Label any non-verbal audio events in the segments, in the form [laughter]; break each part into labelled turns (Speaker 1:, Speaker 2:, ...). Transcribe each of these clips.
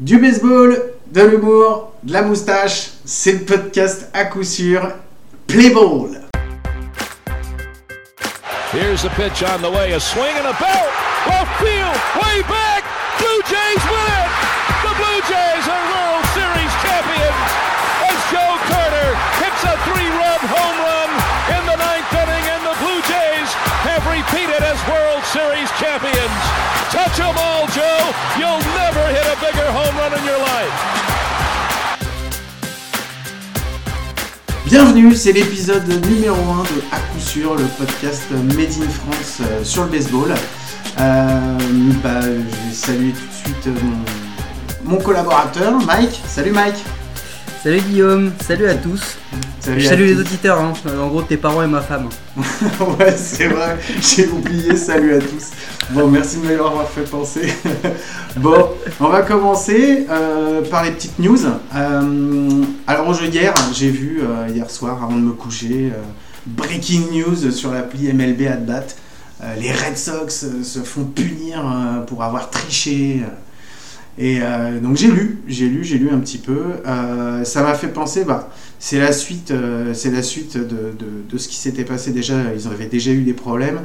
Speaker 1: Du baseball, de l'humour, de la moustache, c'est le podcast à coup sûr Play Ball.
Speaker 2: Here's a pitch on the way, a swing and a belt, left field, way back, Blue Jays win it! The Blue Jays are World Series champions as Joe Carter hits a three-run home run in the ninth inning and the Blue Jays have repeated as World Series champions. Touch 'em all, Joe. You'll never bigger home run in your life.
Speaker 1: Bienvenue, c'est l'épisode numéro 1 de À coup sûr, le podcast Made in France euh, sur le baseball. Euh, bah, je vais saluer tout de suite euh, mon, mon collaborateur, Mike. Salut Mike.
Speaker 3: Salut Guillaume, salut à tous.
Speaker 1: Salut,
Speaker 3: salue les auditeurs, hein. en gros tes parents et ma femme. [laughs]
Speaker 1: ouais, c'est vrai, j'ai oublié, salut à tous. Bon, merci de me l'avoir fait penser. [laughs] bon, on va commencer euh, par les petites news. Euh, alors, jeu hier, j'ai vu euh, hier soir, avant de me coucher, euh, breaking news sur l'appli MLB at Bat. Les Red Sox se font punir pour avoir triché. Et euh, donc j'ai lu, j'ai lu, j'ai lu un petit peu. Euh, ça m'a fait penser, bah, c'est la suite, euh, c'est la suite de, ce qui s'était passé déjà. Ils avaient déjà eu des problèmes.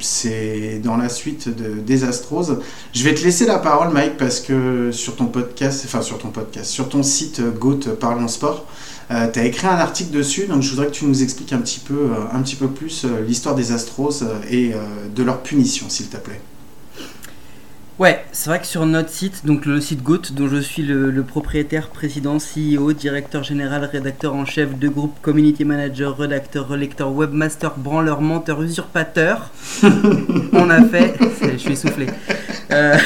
Speaker 1: C'est dans la suite de, des Astros. Je vais te laisser la parole, Mike, parce que sur ton podcast, enfin sur ton podcast, sur ton site Goat Parlons Sport, tu as écrit un article dessus. Donc je voudrais que tu nous expliques un petit peu, un petit peu plus l'histoire des Astros et de leur punition, s'il te plaît.
Speaker 3: Ouais, c'est vrai que sur notre site, donc le site GOAT, dont je suis le, le propriétaire, président, CEO, directeur général, rédacteur en chef de groupe, community manager, rédacteur, relecteur, webmaster, branleur, menteur, usurpateur, [laughs] on a fait. Je suis essoufflé. Euh,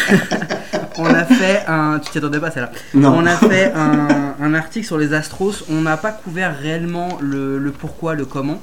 Speaker 3: [laughs] on a fait un. Tu t'y attendais pas, celle-là. On a fait un, un article sur les Astros. On n'a pas couvert réellement le, le pourquoi, le comment.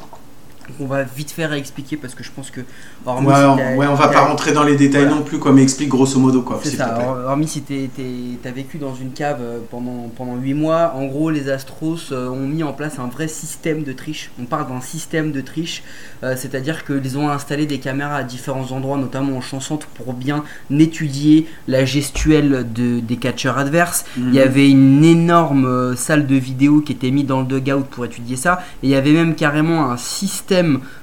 Speaker 3: Donc on va vite faire à expliquer parce que je pense que. hormis
Speaker 1: Ouais,
Speaker 3: si
Speaker 1: on, ouais, on va pas rentrer dans les détails
Speaker 3: Voilà.
Speaker 1: non plus, quoi, mais explique grosso modo, quoi,
Speaker 3: C'est ça, hormis si t'as vécu dans une cave euh, pendant, pendant 8 mois, en gros les Astros euh, ont mis en place un vrai système de triche. On parle d'un système de triche, euh, c'est-à-dire qu'ils ont installé des caméras à différents endroits, notamment en champ centre, pour bien étudier la gestuelle de, des catcheurs adverses.
Speaker 1: Mhm.
Speaker 3: Il y avait une énorme salle de vidéo qui était mise dans le dugout pour étudier ça. Et il y avait même carrément un système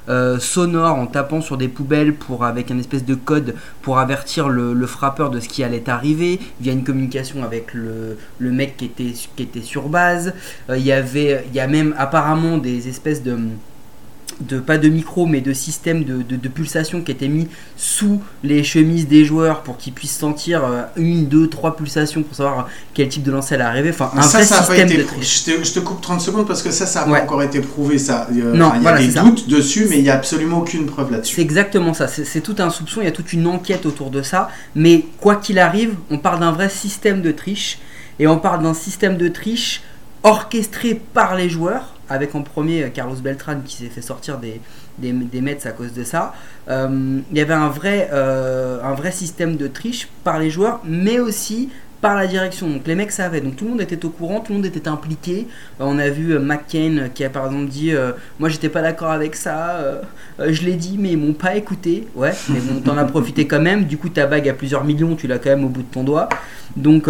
Speaker 3: euh, sonore en tapant sur des poubelles pour, avec un espèce de code pour avertir le, frappeur de ce qui allait arriver via une communication avec le, le mec qui était, qui était sur base. Euh, il, y avait, il y a même apparemment des espèces de de pas de micro mais de système de, de, de pulsation qui étaient mis sous les chemises des joueurs pour qu'ils puissent sentir euh, une, deux, trois pulsations pour savoir quel type de lancer allait arriver. Enfin, un
Speaker 1: ça,
Speaker 3: vrai
Speaker 1: ça a pas
Speaker 3: système
Speaker 1: été
Speaker 3: de
Speaker 1: je, te, je te coupe 30 secondes parce que ça, ça n'a
Speaker 3: Ouais.
Speaker 1: pas encore été prouvé. Ça. Euh,
Speaker 3: Non,
Speaker 1: il y a des
Speaker 3: c'est ça.
Speaker 1: doutes dessus, mais il n'y a absolument aucune preuve
Speaker 3: C'est
Speaker 1: là-dessus.
Speaker 3: exactement ça, c'est c'est tout un soupçon, il y a toute une enquête autour de ça, mais quoi qu'il arrive, on parle d'un vrai système de triche, et on parle d'un système de triche orchestré par les joueurs, avec en premier Carlos Beltran qui s'est fait sortir des, des, des Mets à cause de ça. Euh, il y avait un vrai, euh, un vrai système de triche par les joueurs, mais aussi par la direction. Donc les mecs savaient, donc tout le monde était au courant, tout le monde était impliqué. Euh, on a vu McCain qui a par exemple dit Moi j'étais pas d'accord avec ça, je l'ai dit, mais ils m'ont pas écouté. Ouais, mais bon, t'en as profité quand même. Du coup, ta bague à plusieurs millions, tu l'as quand même au bout de ton doigt. Donc,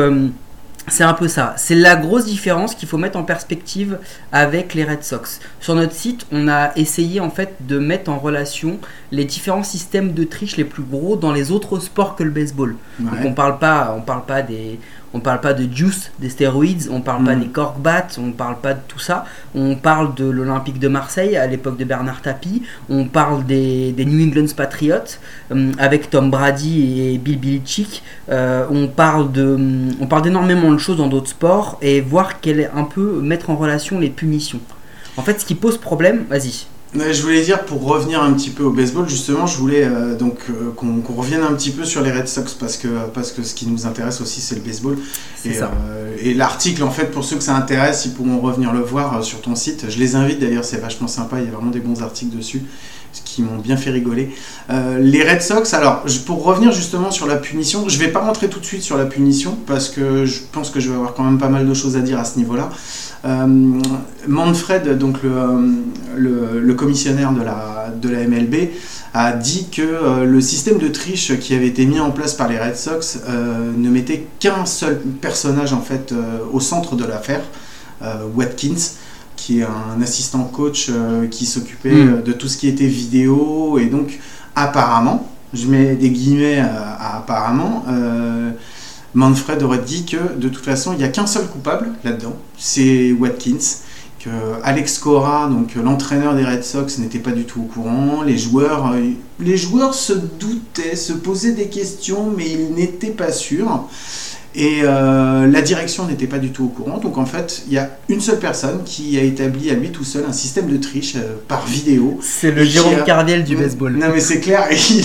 Speaker 3: c'est un peu ça. C'est la grosse différence qu'il faut mettre en perspective avec les Red Sox. Sur notre site, on a essayé en fait de mettre en relation les différents systèmes de triche les plus gros dans les autres sports que le baseball. Donc on parle pas, on parle pas des, on parle pas de juice, des stéroïdes, on parle pas
Speaker 1: Mhm.
Speaker 3: des cork bats, on parle pas de tout ça. On parle de l'Olympique de Marseille à l'époque de Bernard Tapie. On parle des, des New England Patriots euh, avec Tom Brady et Bill Belichick. Euh, on parle de, on parle d'énormément de choses dans d'autres sports et voir quel est un peu mettre en relation les punitions. En fait, ce qui pose problème, vas-y.
Speaker 1: Je voulais dire, pour revenir un petit peu au baseball, justement, je voulais euh, donc euh, qu'on revienne un petit peu sur les Red Sox parce que, parce que ce qui nous intéresse aussi, c'est le baseball. Et, euh, et l'article, en fait, pour ceux que ça intéresse, ils pourront revenir le voir euh, sur ton site. Je les invite d'ailleurs, c'est vachement sympa, il y a vraiment des bons articles dessus ce qui m'ont bien fait rigoler. Euh, les Red Sox, alors je- pour revenir justement sur la punition, je vais pas rentrer tout de suite sur la punition parce que je pense que je vais avoir quand même pas mal de choses à dire à ce niveau-là. Euh, Manfred, donc le, euh, le, le commissionnaire de la, de la MLB, a dit que euh, le système de triche qui avait été mis en place par les Red Sox ne mettait qu'un seul personnage en fait au centre de l'affaire, Watkins, qui est un assistant coach euh, qui s'occupait
Speaker 3: Mm.
Speaker 1: euh, de tout ce qui était vidéo et donc apparemment, je mets des guillemets à, à apparemment. euh, Manfred aurait dit que de toute façon il n'y a qu'un seul coupable là-dedans, c'est Watkins. Que Alex Cora, donc l'entraîneur des Red Sox, n'était pas du tout au courant. Les joueurs, euh, les joueurs se doutaient, se posaient des questions, mais ils n'étaient pas sûrs. Et euh, la direction n'était pas du tout au courant. Donc en fait, il y a une seule personne qui a établi à lui tout seul un système de triche euh, par vidéo.
Speaker 3: C'est le Jérôme
Speaker 1: a-
Speaker 3: Cardiel du baseball.
Speaker 1: Non mais c'est clair, [laughs] il,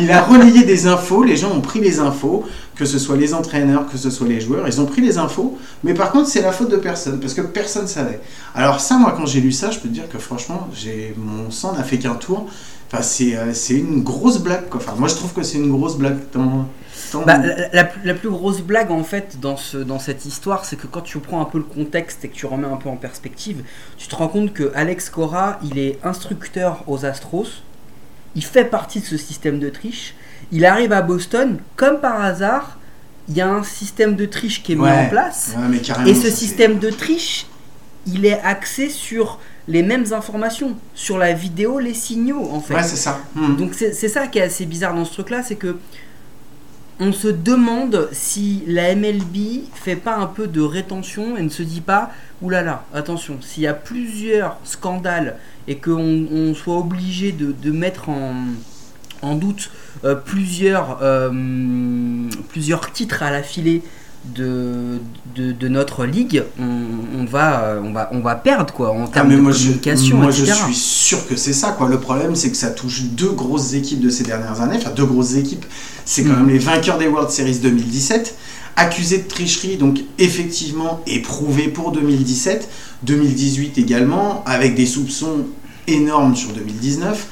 Speaker 1: il a relayé des infos, les gens ont pris les infos, que ce soit les entraîneurs, que ce soit les joueurs, ils ont pris les infos, mais par contre c'est la faute de personne, parce que personne savait. Alors ça, moi quand j'ai lu ça, je peux te dire que franchement, j'ai mon sang n'a fait qu'un tour. Enfin, c'est euh, c'est une grosse blague, quoi. Enfin, moi je trouve que c'est une grosse blague. Dans, dans-
Speaker 3: Bah, la, la plus grosse blague en fait dans, ce, dans cette histoire, c'est que quand tu prends un peu le contexte et que tu remets un peu en perspective, tu te rends compte que Alex Cora, il est instructeur aux Astros, il fait partie de ce système de triche, il arrive à Boston, comme par hasard, il y a un système de triche qui est mis
Speaker 1: Ouais.
Speaker 3: en place,
Speaker 1: Ouais, mais
Speaker 3: et ce système de triche, il est axé sur les mêmes informations, sur la vidéo, les signaux en fait.
Speaker 1: Ouais, c'est ça. Hmm.
Speaker 3: Donc c'est c'est ça qui est assez bizarre dans ce truc-là, c'est que on se demande si la MLB fait pas un peu de rétention et ne se dit pas, oulala, attention, s'il y a plusieurs scandales et qu'on on soit obligé de, de mettre en, en doute plusieurs, euh, plusieurs titres à l'affilée de, de, de notre ligue, on, on va, euh, on, va, on va perdre quoi en
Speaker 1: Ah,
Speaker 3: termes de
Speaker 1: moi, je,
Speaker 3: communication,
Speaker 1: moi je suis sûr que c'est ça quoi. Le problème c'est que ça touche deux grosses équipes de ces dernières années, enfin deux grosses équipes. C'est quand
Speaker 3: Mhm.
Speaker 1: même les vainqueurs des World Series 2017, accusés de tricherie, donc effectivement éprouvés pour 2017, 2018 également, avec des soupçons énormes sur 2019.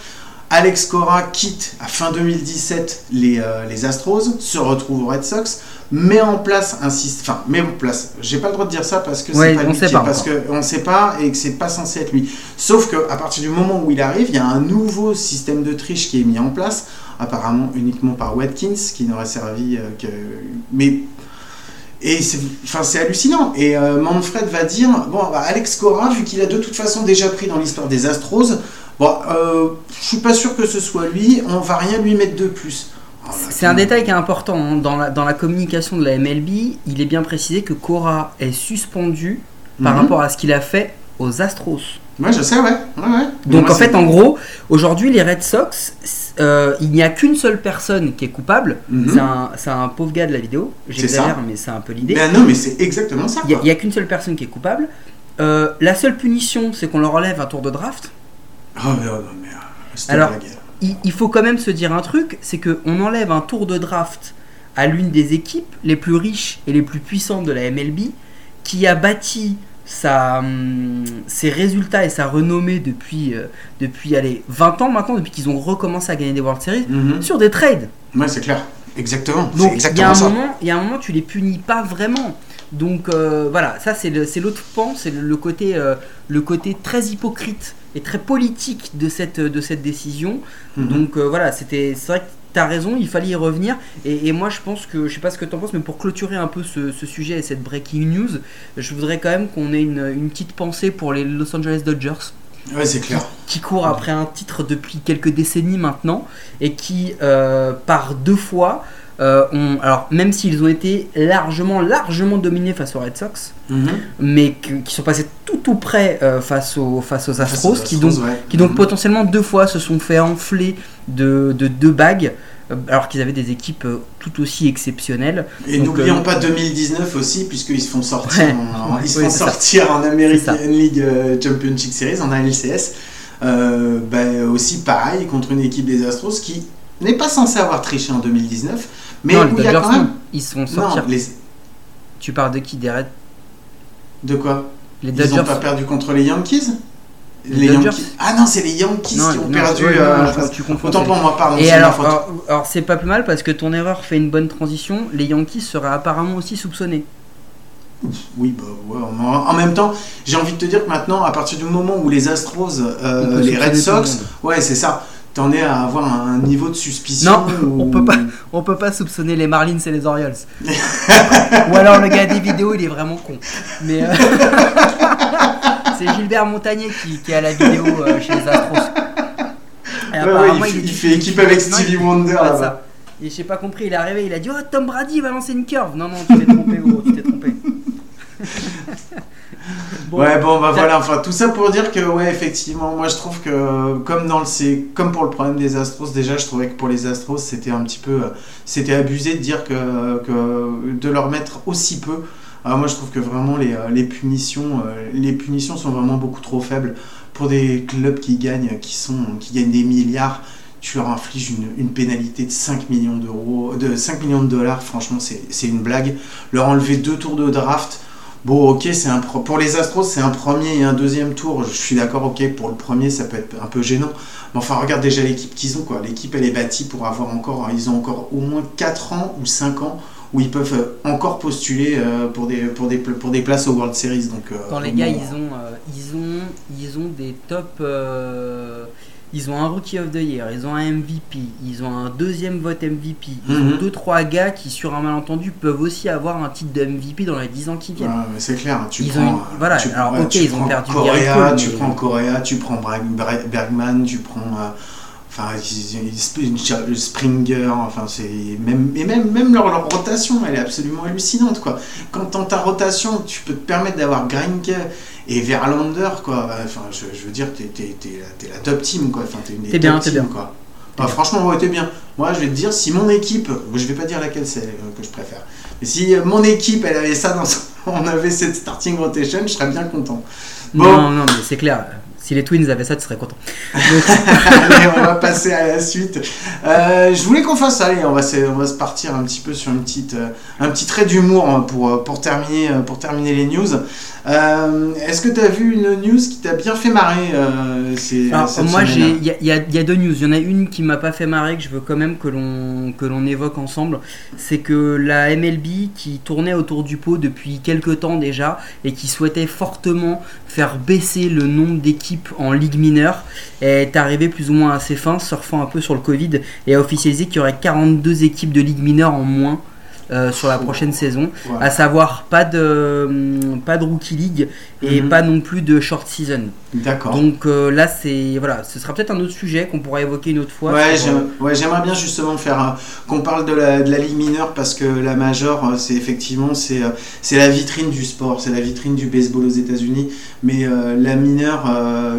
Speaker 1: Alex Cora quitte à fin 2017 les, euh, les Astros, se retrouve aux Red Sox, met en place un système. Enfin, met en place. J'ai pas le droit de dire ça parce que
Speaker 3: Ouais,
Speaker 1: c'est pas
Speaker 3: on
Speaker 1: lui
Speaker 3: sait pas
Speaker 1: parce
Speaker 3: encore.
Speaker 1: que on sait pas et que c'est pas censé être lui. Sauf que à partir du moment où il arrive, il y a un nouveau système de triche qui est mis en place, apparemment uniquement par Watkins, qui n'aurait servi euh, que. Mais et c'est enfin, c'est hallucinant. Et euh, Manfred va dire bon, bah, Alex Cora, vu qu'il a de toute façon déjà pris dans l'histoire des Astros, bon, euh, je suis pas sûr que ce soit lui, on va rien lui mettre de plus. Bah,
Speaker 3: C'est un détail qui est important. hein. Dans, la, dans la communication de la MLB, il est bien précisé que Cora est suspendu par
Speaker 1: Mhm.
Speaker 3: rapport à ce qu'il a fait aux Astros.
Speaker 1: Ouais, je sais, ouais. ouais, ouais.
Speaker 3: Donc
Speaker 1: Moi,
Speaker 3: en
Speaker 1: c'est-
Speaker 3: fait, en gros, aujourd'hui, les Red Sox, euh, il n'y a qu'une seule personne qui est coupable.
Speaker 1: Mhm.
Speaker 3: C'est un, c'est un pauvre gars de la vidéo. J'exagère,
Speaker 1: ça.
Speaker 3: mais c'est un peu l'idée.
Speaker 1: Ben non, mais c'est exactement ça.
Speaker 3: Il n'y a,
Speaker 1: quoi.
Speaker 3: il y a qu'une seule personne qui est coupable. Euh, la seule punition, c'est qu'on leur enlève un tour de draft.
Speaker 1: Oh, oh, euh,
Speaker 3: Alors,
Speaker 1: la guerre.
Speaker 3: il, il faut quand même se dire un truc, c'est qu'on enlève un tour de draft à l'une des équipes les plus riches et les plus puissantes de la MLB, qui a bâti sa, hum, ses résultats et sa renommée depuis, euh, depuis allez, 20 ans maintenant, depuis qu'ils ont recommencé à gagner des World Series,
Speaker 1: Mhm.
Speaker 3: sur des trades.
Speaker 1: Ouais, c'est clair. Exactement.
Speaker 3: Donc il y, a
Speaker 1: exactement
Speaker 3: un
Speaker 1: ça.
Speaker 3: moment, y a un moment, tu les punis pas vraiment. Donc euh, voilà, ça c'est l'autre pan, c'est le, le côté, euh, le côté très hypocrite et très politique de cette, de cette décision.
Speaker 1: Mhm.
Speaker 3: Donc euh, voilà, c'était, c'est vrai que tu as raison, il fallait y revenir. Et, et moi je pense que, je sais pas ce que tu en penses, mais pour clôturer un peu ce, ce sujet et cette breaking news, je voudrais quand même qu'on ait une, une petite pensée pour les Los Angeles Dodgers
Speaker 1: Ouais, c'est clair.
Speaker 3: qui court après un titre depuis quelques décennies maintenant et qui euh, par deux fois euh, alors même s'ils ont été largement largement dominés face aux Red Sox
Speaker 1: Mhm.
Speaker 3: mais qui sont passés tout tout près euh, face aux face aux Astros
Speaker 1: Face aux
Speaker 3: qui donc
Speaker 1: Astros, ouais.
Speaker 3: qui donc
Speaker 1: Mhm.
Speaker 3: potentiellement deux fois se sont fait enfler de, de deux bagues euh, alors qu'ils avaient des équipes tout aussi exceptionnelles
Speaker 1: Et n'oublions
Speaker 3: euh,
Speaker 1: pas 2019 aussi, puisqu'ils se font sortir,
Speaker 3: Ouais.
Speaker 1: en, ils se font sortir en American. League Championship Series, en ALCS. Bah, aussi pareil contre une équipe des Astros qui n'est pas censée avoir triché en 2019, mais
Speaker 3: non
Speaker 1: où
Speaker 3: les
Speaker 1: il y a
Speaker 3: Dodgers
Speaker 1: quand même.
Speaker 3: ils se font sortir
Speaker 1: Non, les...
Speaker 3: tu parles de qui des Red
Speaker 1: de quoi?
Speaker 3: Les
Speaker 1: Ils n'ont pas perdu contre les Yankees?
Speaker 3: Les
Speaker 1: Yankees. Ah non, c'est les Yankees
Speaker 3: Non,
Speaker 1: qui ont
Speaker 3: non,
Speaker 1: perdu.
Speaker 3: ouais,
Speaker 1: euh,
Speaker 3: non, tu confonds,
Speaker 1: Autant pour moi, pardon.
Speaker 3: Et alors,
Speaker 1: faute.
Speaker 3: alors, alors, c'est pas plus mal parce que ton erreur fait une bonne transition. Les Yankees seraient apparemment aussi soupçonnés.
Speaker 1: Oui, bah ouais, en, même temps, j'ai envie de te dire que maintenant, à partir du moment où les Astros, euh, les Red Sox, ouais, c'est ça. T'en es à avoir un niveau de suspicion.
Speaker 3: Non, [laughs] on peut pas, on peut pas soupçonner les Marlins et les Orioles. [laughs] Ou alors le gars des vidéos, il est vraiment con. Mais euh, [laughs] c'est Gilbert Montagnier qui, qui a la vidéo euh, chez les Astros. Et
Speaker 1: Ouais, ouais,
Speaker 3: apparemment,
Speaker 1: il, fait,
Speaker 3: est-
Speaker 1: il fait équipe avec Stevie Wonder là-bas.
Speaker 3: Et j'ai pas compris, il est arrivé, il a dit Oh Tom Brady va lancer une curve. Non, non, tu t'es trompé, gros, tu t'es trompé. Bon,
Speaker 1: ouais, bon, bah voilà, enfin tout ça pour dire que, ouais, effectivement, moi je trouve que, comme, dans le, comme pour le problème des Astros, déjà je trouvais que pour les Astros c'était un petit peu. euh, C'était abusé de dire que, que. de leur mettre aussi peu. Alors moi je trouve que vraiment les, euh, les, punitions, euh, les punitions sont vraiment beaucoup trop faibles pour des clubs qui gagnent, qui, sont, qui gagnent des milliards. Tu leur infliges une, une pénalité de 5 millions d'euros, de 5 millions de dollars, franchement c'est une blague. Leur enlever deux tours de draft, Bon, ok, c'est un pro- pour les Astros, c'est un premier et un deuxième tour. Je suis d'accord, ok, pour le premier, ça peut être un peu gênant. Mais enfin, regarde déjà l'équipe qu'ils ont, quoi. L'équipe, elle est bâtie pour avoir encore, ils ont encore au moins 4 ans ou 5 ans où ils peuvent euh, encore postuler euh, pour, des, pour, des, pour des places aux World Series. Donc, euh,
Speaker 3: Quand les gars, ils ont, euh, ils ont, ils ont des top. euh, ils ont un Rookie of the Year, ils ont un MVP, ils ont un deuxième vote MVP. Ils
Speaker 1: Mhm.
Speaker 3: ont deux trois gars qui, sur un malentendu, peuvent aussi avoir un titre de MVP dans les 10 ans qui viennent.
Speaker 1: Ouais, mais c'est clair, tu
Speaker 3: Ils
Speaker 1: prends,
Speaker 3: ont une- voilà,
Speaker 1: tu,
Speaker 3: alors,
Speaker 1: ouais,
Speaker 3: ok,
Speaker 1: tu
Speaker 3: ils ont
Speaker 1: prends
Speaker 3: perdu
Speaker 1: Correa,
Speaker 3: Gary Cole,
Speaker 1: tu
Speaker 3: mais-
Speaker 1: prends Correa, tu prends Bergman, tu prends, euh, enfin, Springer, enfin, c'est même et même même leur, leur rotation, elle est absolument hallucinante, quoi. Quand dans ta rotation, tu peux te permettre d'avoir Greinke et Verlander, quoi. Enfin, je, je veux dire, t'es t'es- t'es la- t'es la top team, quoi. Enfin, t'es une
Speaker 3: T'es
Speaker 1: top
Speaker 3: bien, t'es
Speaker 1: teams,
Speaker 3: bien.
Speaker 1: quoi. Enfin, franchement, ouais, t'es bien. Moi, je vais te dire, si mon équipe, je vais pas dire laquelle c'est euh, que je préfère, mais si mon équipe, elle avait ça dans son- [laughs] on avait cette starting rotation, je serais bien content. Bon,
Speaker 3: Non, non, mais c'est clair. Si les Twins avaient ça, tu serais content. Donc, [laughs]
Speaker 1: allez, on va passer à la suite. Euh, je voulais qu'on fasse, allez, on va, se, on va se partir un petit peu sur une petite, euh, un petit trait d'humour hein, pour, euh, pour, terminer, pour terminer les news. Euh, Est-ce que tu as vu une news qui t'a bien fait marrer euh, ces-
Speaker 3: Alors,
Speaker 1: cette
Speaker 3: moi, il y, a- y y deux news. Il y en a une qui m'a pas fait marrer, que je veux quand même que l'on évoque ensemble. C'est que la MLB, qui tournait autour du pot depuis quelques temps déjà, et qui souhaitait fortement faire baisser le nombre d'équipes en Ligue mineure, est arrivée plus ou moins à ses fins, surfant un peu sur le Covid, et a officialisé qu'il y aurait 42 équipes de Ligue mineure en moins. Euh, sur la prochaine saison,
Speaker 1: Ouais.
Speaker 3: à savoir pas de hum, pas de rookie league et
Speaker 1: Mhm.
Speaker 3: pas non plus de short season.
Speaker 1: D'accord.
Speaker 3: Donc euh, là, c'est voilà, ce sera peut-être un autre sujet qu'on pourra évoquer une autre fois.
Speaker 1: Ouais,
Speaker 3: euh,
Speaker 1: ouais, j'aimerais bien justement faire euh, qu'on parle de la, de la ligue mineure parce que la majeure, c'est effectivement c'est c'est la vitrine du sport, c'est la vitrine du baseball aux États-Unis. Mais la mineure,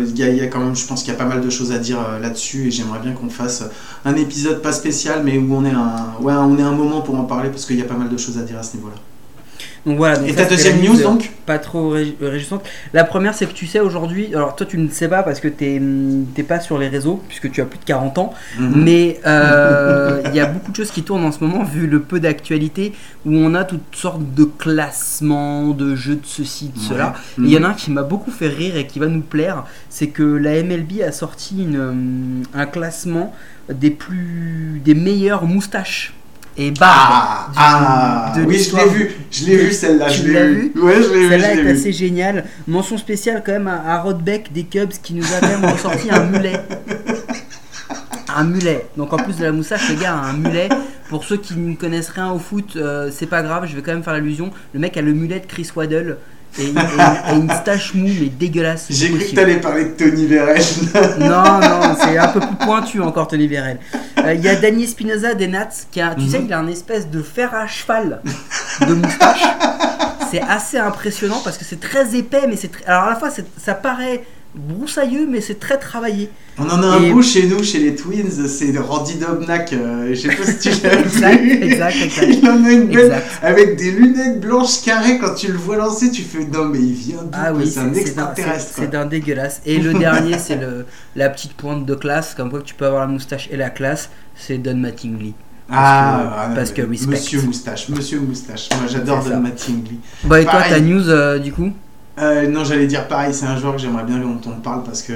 Speaker 1: il y, y a quand même, je pense qu'il y a pas mal de choses à dire là-dessus et j'aimerais bien qu'on fasse un épisode pas spécial, mais où on est un, ouais, on est un moment pour en parler parce qu'il y a pas mal de choses à dire à ce niveau-là.
Speaker 3: Donc voilà. Donc
Speaker 1: Et ta deuxième news donc
Speaker 3: Pas trop ré- réjouissante. La première, c'est que tu sais aujourd'hui, alors toi tu ne sais pas parce que hum, t'es pas sur les réseaux puisque tu as plus de 40 ans,
Speaker 1: Mhm.
Speaker 3: mais euh, il y a beaucoup de choses qui tournent en ce moment vu le peu d'actualité où on a toutes sortes de classements, de jeux de ceci, de cela.
Speaker 1: Ouais.
Speaker 3: Et il y en a un qui m'a beaucoup fait rire et qui va nous plaire, c'est que la MLB a sorti une, euh, un classement des plus des meilleures moustaches et
Speaker 1: Ah,
Speaker 3: du-
Speaker 1: ah,
Speaker 3: de
Speaker 1: oui, je l'ai vu, je l'ai vu celle-là,
Speaker 3: Tu
Speaker 1: je l'ai
Speaker 3: l'as
Speaker 1: vu.
Speaker 3: vu
Speaker 1: Ouais, je l'ai vu,
Speaker 3: Celle-là est assez géniale. Mention spéciale quand même à, à Rod Beck des Cubs qui nous a quand même ressorti un mulet. Un mulet. Donc en plus de la moustache, le gars a un mulet. Pour ceux qui ne connaissent rien au foot, euh, c'est pas grave, je vais quand même faire l'allusion. Le mec a le mulet de Chris Waddle et, et- et une stache mou mais dégueulasse.
Speaker 1: J'ai cru que t'allais parler de Tony Vérel.
Speaker 3: Non, non, c'est un peu plus pointu encore Tony Vérel. Euh, Il y a Danny Espinoza des Nats qui a, tu
Speaker 1: Mhm.
Speaker 3: sais, il a un espèce de fer à cheval de moustache. C'est assez impressionnant parce que c'est très épais, mais c'est très- alors à la fois ça paraît broussailleux, mais c'est très travaillé.
Speaker 1: On en a un beau chez nous, chez les Twins, c'est Randy Dobnak. euh, je sais pas si tu l'as [laughs]
Speaker 3: Exact,
Speaker 1: vu.
Speaker 3: exact, exact. [laughs]
Speaker 1: Il en a une belle avec des lunettes blanches carrées. Quand tu le vois lancer, tu fais non, mais il vient d'où?
Speaker 3: Ah oui,
Speaker 1: c'est un extraterrestre.
Speaker 3: c'est- d'un dégueulasse. Et le dernier, [laughs] c'est la petite pointe de classe, comme quoi que tu peux avoir la moustache et la classe, c'est Don Mattingly.
Speaker 1: Ah,
Speaker 3: que-
Speaker 1: ah,
Speaker 3: parce que respect.
Speaker 1: Monsieur Moustache, Monsieur Moustache. Moi, j'adore. Don Mattingly.
Speaker 3: Bon, et toi, ta news euh, du coup?
Speaker 1: Euh, non, j'allais dire pareil, c'est un joueur que j'aimerais bien dont on parle parce que,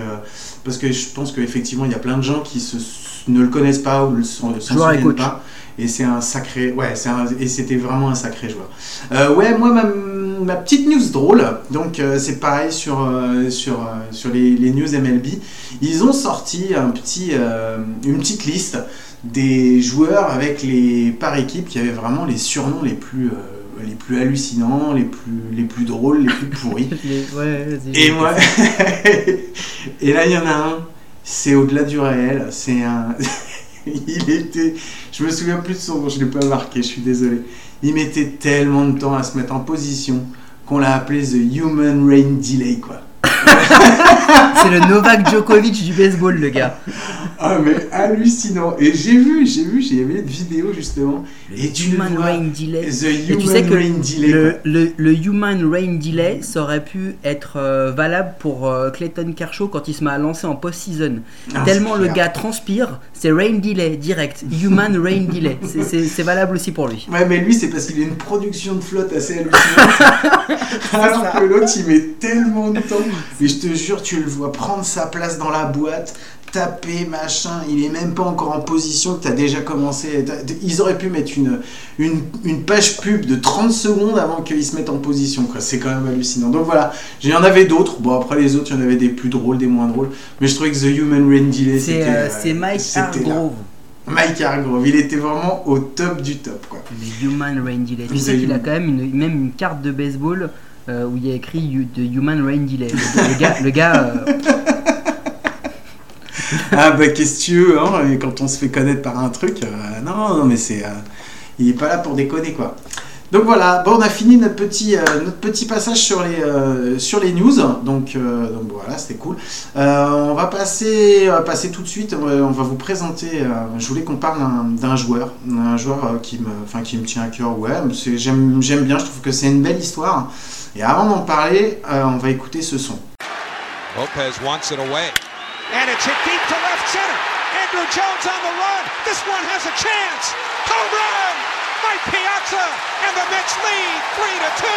Speaker 1: parce que je pense qu'effectivement, il y a plein de gens qui se, ne le connaissent pas ou le s'en souviennent pas. Et c'est un sacré, ouais, c'est un- et c'était vraiment un sacré joueur. Euh, ouais, moi, ma, ma petite news drôle, donc euh, c'est pareil sur, sur, sur les, les news MLB. Ils ont sorti un petit, une petite liste des joueurs avec les par équipe qui avaient vraiment les surnoms les plus, les plus hallucinants, les plus, les plus drôles, les plus pourris. [laughs]
Speaker 3: Ouais,
Speaker 1: Et moi, [laughs] et là il y en a un, c'est au-delà du réel, c'est un, [laughs] il était, je me souviens plus de son nom, je l'ai pas marqué, je suis désolé. Il mettait tellement de temps à se mettre en position qu'on l'a appelé the human rain delay quoi.
Speaker 3: C'est le Novak Djokovic du baseball, le gars.
Speaker 1: Ah mais hallucinant. Et j'ai vu, j'ai vu, j'ai vu une vidéo justement. Et tu le
Speaker 3: Human
Speaker 1: vois,
Speaker 3: Rain Delay.
Speaker 1: The
Speaker 3: Et
Speaker 1: human
Speaker 3: tu sais que
Speaker 1: rain delay.
Speaker 3: le, le, le Human Rain Delay, ça aurait pu être euh, valable pour euh, Clayton Kershaw quand il se met à lancer en post-season.
Speaker 1: Ah,
Speaker 3: Tellement le geur transpire, c'est Rain Delay direct. Human Rain Delay. C'est valable aussi pour lui.
Speaker 1: Ouais, mais lui, c'est parce qu'il a une production de flotte assez hallucinante. [laughs] [laughs] Alors
Speaker 3: ça.
Speaker 1: que l'autre, il met tellement de temps. Et je te jure, tu le vois prendre sa place dans la boîte, taper, machin. Il est même pas encore en position que tu as déjà commencé. Ils auraient pu mettre une, une, une page pub de 30 secondes avant qu'il se mette en position. quoi. C'est quand même hallucinant. Donc voilà, il y en avait d'autres. Bon, après les autres, il y en avait des plus drôles, des moins drôles. Mais je trouvais que The Human Rain Delay, c'était.
Speaker 3: euh, c'est Mike. Hargrove.
Speaker 1: Mike Hargrove, il était vraiment au top du top. quoi.
Speaker 3: Le Human Rain Delay. Tu sais qu'il a quand même une, même une carte de baseball euh, où il y a écrit You- The Human Rain Delay. Le, le gars, le gars euh,
Speaker 1: Ah bah qu'est-ce que tu veux, hein, quand on se fait connaître par un truc, euh, non, non, mais c'est... il est pas là pour déconner, quoi. Donc voilà, bon, on a fini notre petit, euh, notre petit passage sur les, euh, sur les news, donc, euh, donc voilà, c'était cool. Euh, on va passer, on va passer tout de suite, on va, on va vous présenter, euh, je voulais qu'on parle d'un- joueur, un joueur euh, qui, me, enfin, qui me tient à cœur, ouais, c'est- j'aime j'aime bien, je trouve que c'est une belle histoire. Et avant d'en parler, euh, on va écouter ce son.
Speaker 4: Lopez wants it away.
Speaker 5: And it's hit deep to left center. Andrew Jones on the run. This one has a chance. Home run! Mike Piazza and the Mets lead 3 to 2.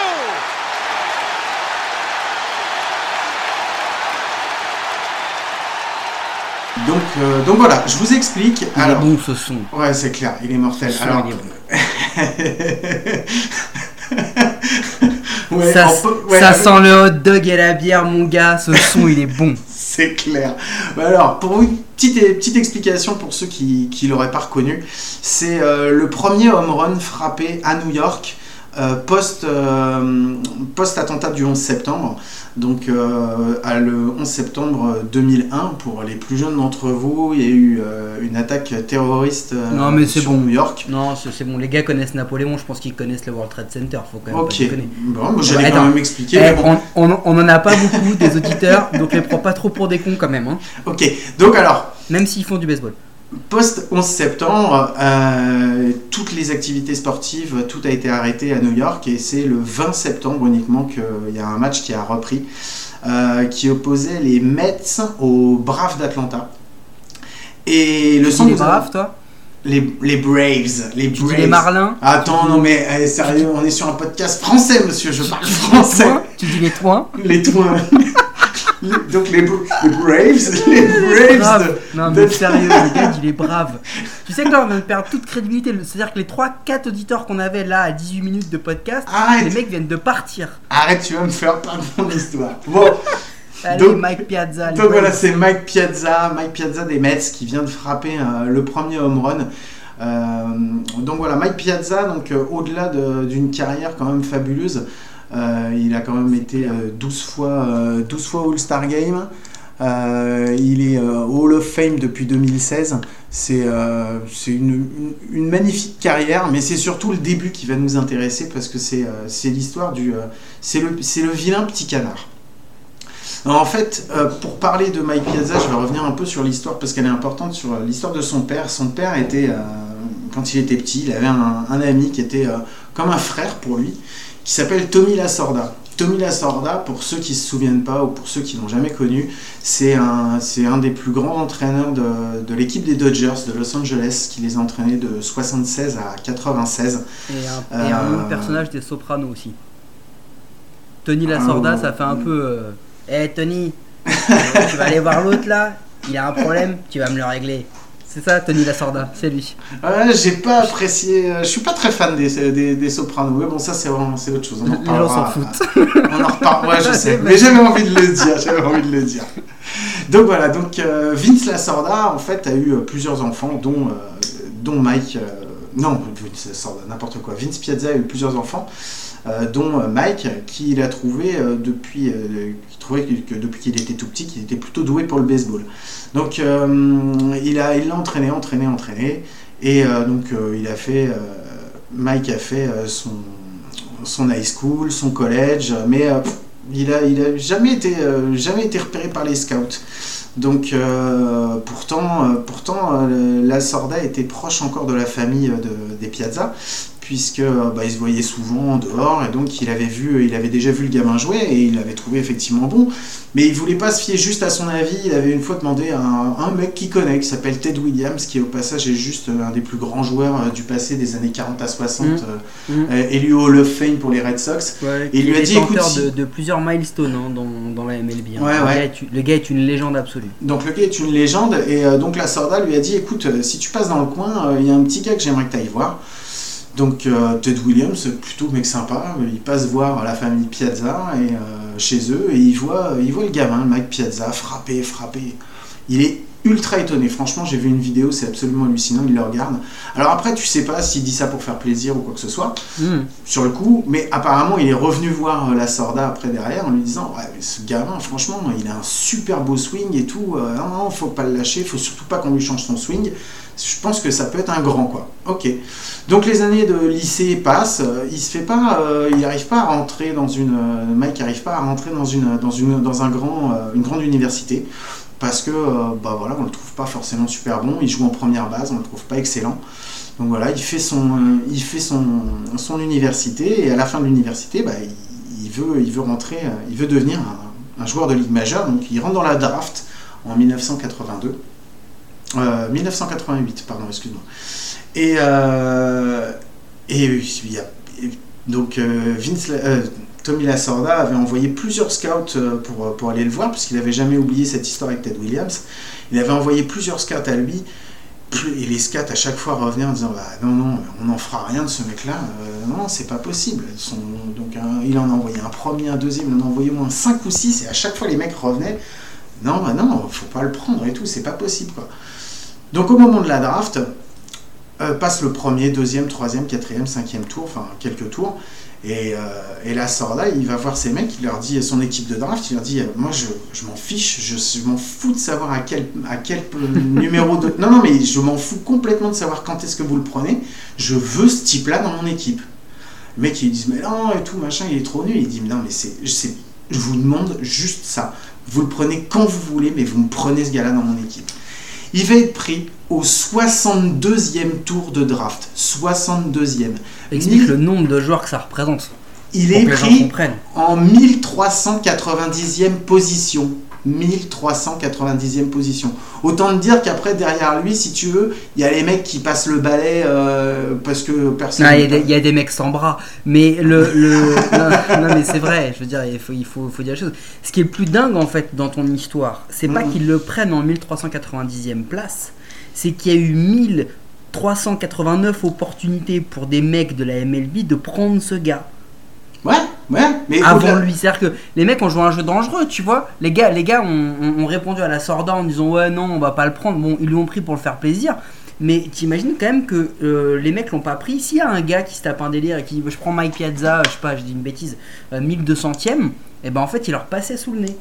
Speaker 1: Donc, euh, donc voilà, je vous explique.
Speaker 3: il
Speaker 1: Alors,
Speaker 3: est bon ce son.
Speaker 1: Ouais, c'est clair, il est mortel.
Speaker 3: Son,
Speaker 1: Alors,
Speaker 3: il est [laughs]
Speaker 1: ouais,
Speaker 3: ça
Speaker 1: po- ouais,
Speaker 3: ça
Speaker 1: avec-
Speaker 3: sent le hot dog et la bière, mon gars. Ce son, il est bon. [laughs]
Speaker 1: c'est clair. Bah Alors, pour une petite, explication pour ceux qui ne l'auraient pas reconnu, c'est euh, le premier home run frappé à New York euh, post, euh, post-attentat du 11 septembre. Donc, euh, à le 11 septembre 2001, pour les plus jeunes d'entre vous, il y a eu une attaque terroriste
Speaker 3: Non, mais
Speaker 1: sur
Speaker 3: bon.
Speaker 1: New York.
Speaker 3: Non, c'est bon. Les gars connaissent Napoléon. Je pense qu'ils connaissent le World Trade Center. Faut quand même
Speaker 1: Ok,
Speaker 3: pas
Speaker 1: bon, j'allais quand même expliquer.
Speaker 3: Eh,
Speaker 1: bon.
Speaker 3: on, on, on en a pas beaucoup des auditeurs, donc les prends pas trop pour des cons quand même. Hein.
Speaker 1: Ok, donc alors,
Speaker 3: Même s'ils font du baseball.
Speaker 1: Post 11 septembre, euh, toutes les activités sportives, tout a été arrêté à New York et c'est le 20 septembre uniquement qu'il y a un match qui a repris, euh, qui opposait les Mets aux Braves d'Atlanta. Et le son
Speaker 3: les braves, toi?
Speaker 1: Les, les Braves, les
Speaker 3: Tu
Speaker 1: Braves.
Speaker 3: dis les marlins?
Speaker 1: Attends, non mais eh, sérieux, on est sur un podcast français, monsieur, je parle français.
Speaker 3: Toins? Tu dis les toins?
Speaker 1: Les toins. [laughs] Donc les, Bra- les Braves, [laughs] les Braves. De-
Speaker 3: Non, mais sérieux, le gars, il dit les braves. Tu sais que là, on vient de perdre toute crédibilité. C'est-à-dire que les 3-4 auditeurs qu'on avait là à 18 minutes de podcast,
Speaker 1: Arrête.
Speaker 3: les mecs viennent de partir.
Speaker 1: Arrête, tu vas me faire perdre mon histoire. Bon,
Speaker 3: Allez,
Speaker 1: Donc-
Speaker 3: Mike Piazza.
Speaker 1: donc voilà, c'est Mike Piazza, Mike Piazza des Mets qui vient de frapper euh, le premier home run. Euh, donc voilà, Mike Piazza, donc euh, au-delà de- d'une carrière quand même fabuleuse, il a quand même été euh, 12 fois, euh, 12 fois All-Star Game. Euh, il est euh, Hall of Fame depuis 2016. C'est euh, une, une- une magnifique carrière, mais c'est surtout le début qui va nous intéresser parce que c'est euh, l'histoire du. euh, c'est le, le vilain petit canard. Alors, en fait, euh, pour parler de Mike Piazza, je vais revenir un peu sur l'histoire parce qu'elle est importante sur euh, l'histoire de son père. Son père était, euh, quand il était petit, il avait un, un ami qui était euh, comme un frère pour lui, qui s'appelle Tommy Lasorda. Tommy Lasorda, pour ceux qui ne se souviennent pas ou pour ceux qui l'ont jamais connu, c'est un, c'est un des plus grands entraîneurs de, de l'équipe des Dodgers de Los Angeles qui les a entraînés de 76 à 96.
Speaker 3: Et un, et un
Speaker 1: Euh,
Speaker 3: autre personnage des Sopranos aussi. Tony Lasorda,
Speaker 1: Ah,
Speaker 3: ça fait un peu. Eh Tony, tu vas aller voir l'autre là Il a un problème, tu vas me le régler. C'est ça, Tony Lasorda, c'est lui.
Speaker 1: Ouais, j'ai pas apprécié. euh, Je suis pas très fan des, des, des Sopranos. Mais bon, ça, c'est vraiment c'est autre chose. On en
Speaker 3: Les gens s'en foutent.
Speaker 1: On en reparle. Ouais, je sais. [laughs] Mais j'avais envie de le dire. J'avais envie de le dire. Donc voilà. Donc euh, Vince Lasorda, en fait, a eu euh, plusieurs enfants, dont, euh, dont Mike. Non, n'importe quoi. Vince Piazza a eu plusieurs enfants. euh, dont euh, Mike, qui il a trouvé euh, depuis, trouvait que, depuis qu'il était tout petit, qu'il était plutôt doué pour le baseball. Donc il a, il l'a entraîné, entraîné, entraîné, et donc il a fait, Mike a fait son, son high school, son college, mais il a, il a jamais été, jamais été repéré par les scouts. Donc euh, pourtant, euh, euh, la Sorda était proche encore de la famille de- des Piazza, puisque euh, bah, il se voyait souvent en dehors, et donc il avait vu, il avait déjà vu le gamin jouer et il l'avait trouvé effectivement bon. Mais il voulait pas se fier juste à son avis. Il avait une fois demandé à un, un mec qu'il connaît, qui s'appelle Ted Williams, qui au passage est juste euh, un des plus grands joueurs euh, du passé des années 40 à 60,
Speaker 3: Mm.
Speaker 1: euh,
Speaker 3: Mm.
Speaker 1: euh, élu au Hall of Fame pour les Red Sox.
Speaker 3: Ouais,
Speaker 1: Et il lui a dit, écoute,
Speaker 3: de, de plusieurs milestones hein, dans, dans la MLB. hein.
Speaker 1: Ouais,
Speaker 3: le,
Speaker 1: ouais.
Speaker 3: Gars est, le gars est une légende absolue.
Speaker 1: Donc le gars est une légende et euh, donc la Sorda lui a dit écoute si tu passes dans le coin euh, il y a un petit gars que j'aimerais que tu ailles voir. Donc euh, Ted Williams plutôt mec sympa il passe voir la famille Piazza et euh, chez eux et il voit il voit le gamin le Mike Piazza frapper frapper. Il est ultra étonné franchement j'ai vu une vidéo c'est absolument hallucinant il le regarde. Alors après tu sais pas s'il dit ça pour faire plaisir ou quoi que ce soit
Speaker 3: Mm.
Speaker 1: sur le coup, mais apparemment il est revenu voir euh, la Sorda après derrière en lui disant ouais mais ce gamin franchement il a un super beau swing et tout, euh, non non faut pas le lâcher, faut surtout pas qu'on lui change son swing. Je pense que ça peut être un grand quoi. Ok. Donc les années de lycée passent, euh, il se fait pas, euh, il arrive pas à rentrer dans une, Mike arrive pas à rentrer dans une dans une dans un grand euh, une grande université parce que euh, bah voilà on le trouve pas forcément super bon. Il joue en première base, on le trouve pas excellent. Donc voilà, il fait son, il fait son, son université et à la fin de l'université, bah, il, veut, il veut rentrer, euh, il veut devenir un, joueur de ligue majeure. Donc il rentre dans la draft en 1982, Euh, 1988, pardon, excuse-moi. Et, euh, et donc euh, Vince, Tommy Lasorda avait envoyé plusieurs scouts euh, pour, pour aller le voir, puisqu'il n'avait jamais oublié cette histoire avec Ted Williams. Il avait envoyé plusieurs scouts à lui. Et les scouts à chaque fois revenaient en disant bah, non non on n'en fera rien de ce mec là non c'est pas possible donc il en a envoyé un premier un deuxième il en a envoyé au moins 5 ou 6 et à chaque fois les mecs revenaient non bah non faut pas le prendre et tout c'est pas possible quoi donc au moment de la draft euh, passe le premier deuxième troisième quatrième cinquième tour enfin quelques tours et, euh, et là Sorda il va voir ses mecs il leur dit son équipe de draft il leur dit euh, moi je, je m'en fiche je, je m'en fous de savoir à quel à quel [laughs] numéro de non non mais je m'en fous complètement de savoir quand est-ce que vous le prenez. Je veux ce type là dans mon équipe. Le mec ils disent mais non et tout machin il est trop nul. Il dit mais non mais c'est je vous demande juste ça. Vous le prenez quand vous voulez mais vous me prenez ce gars là dans mon équipe. Il va être pris au 62e tour de draft 62e
Speaker 3: Explique
Speaker 1: Mille-
Speaker 3: le nombre de joueurs que ça représente.
Speaker 1: il est pris en 1390e position. 1390e position. Autant te dire qu'après, derrière lui, si tu veux, il y a les mecs qui passent le balai euh, parce que personne.
Speaker 3: Ah, Il y, a des- il y a des mecs sans bras, mais le, le- [laughs] non, non, mais c'est vrai. Je veux dire, il faut, il faut, faut dire la chose. Ce qui est le plus dingue en fait dans ton histoire, c'est pas
Speaker 1: Mhm.
Speaker 3: qu'ils le prennent en 1390e place, c'est qu'il y a eu 1389 opportunités pour des mecs de la MLB de prendre ce gars
Speaker 1: Ouais, ouais, mais
Speaker 3: avant
Speaker 1: au-delà-
Speaker 3: lui. C'est-à-dire que les mecs ont joué un jeu dangereux, tu vois. Les gars, les gars ont, ont- ont répondu à la Sorda en disant ouais non, on va pas le prendre. Bon, ils l'ont pris pour le faire plaisir. Mais t'imagines quand même que euh, les mecs l'ont pas pris. S'il y a un gars qui se tape un délire et qui dit je prends Mike Piazza, je sais pas, je dis une bêtise, euh, 1200ème, et ben en fait il leur passait sous le nez.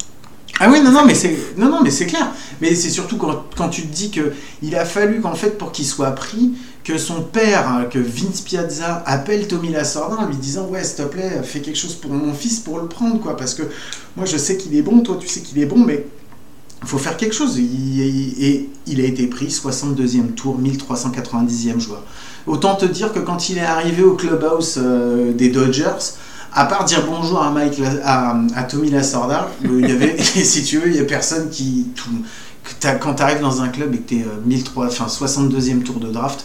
Speaker 1: Ah oui, non, non, mais c'est, clair. Mais c'est surtout quand, tu te dis que il a fallu qu'en fait, pour qu'il soit pris, que son père, hein, que Vince Piazza, appelle Tommy Lasorda en lui disant Ouais, s'il te plaît, fais quelque chose pour mon fils pour le prendre, quoi. Parce que moi, je sais qu'il est bon, toi, tu sais qu'il est bon, mais il faut faire quelque chose. Et il a été pris 62e tour, 1390e joueur. Autant te dire que quand il est arrivé au clubhouse euh, des Dodgers, à part dire bonjour à Mike, à, à Tommy Lasorda, il y avait, [laughs] [laughs] si tu veux, il y a personne qui. tout- quand tu arrives dans un club et que tu es 1003, enfin 62e tour de draft,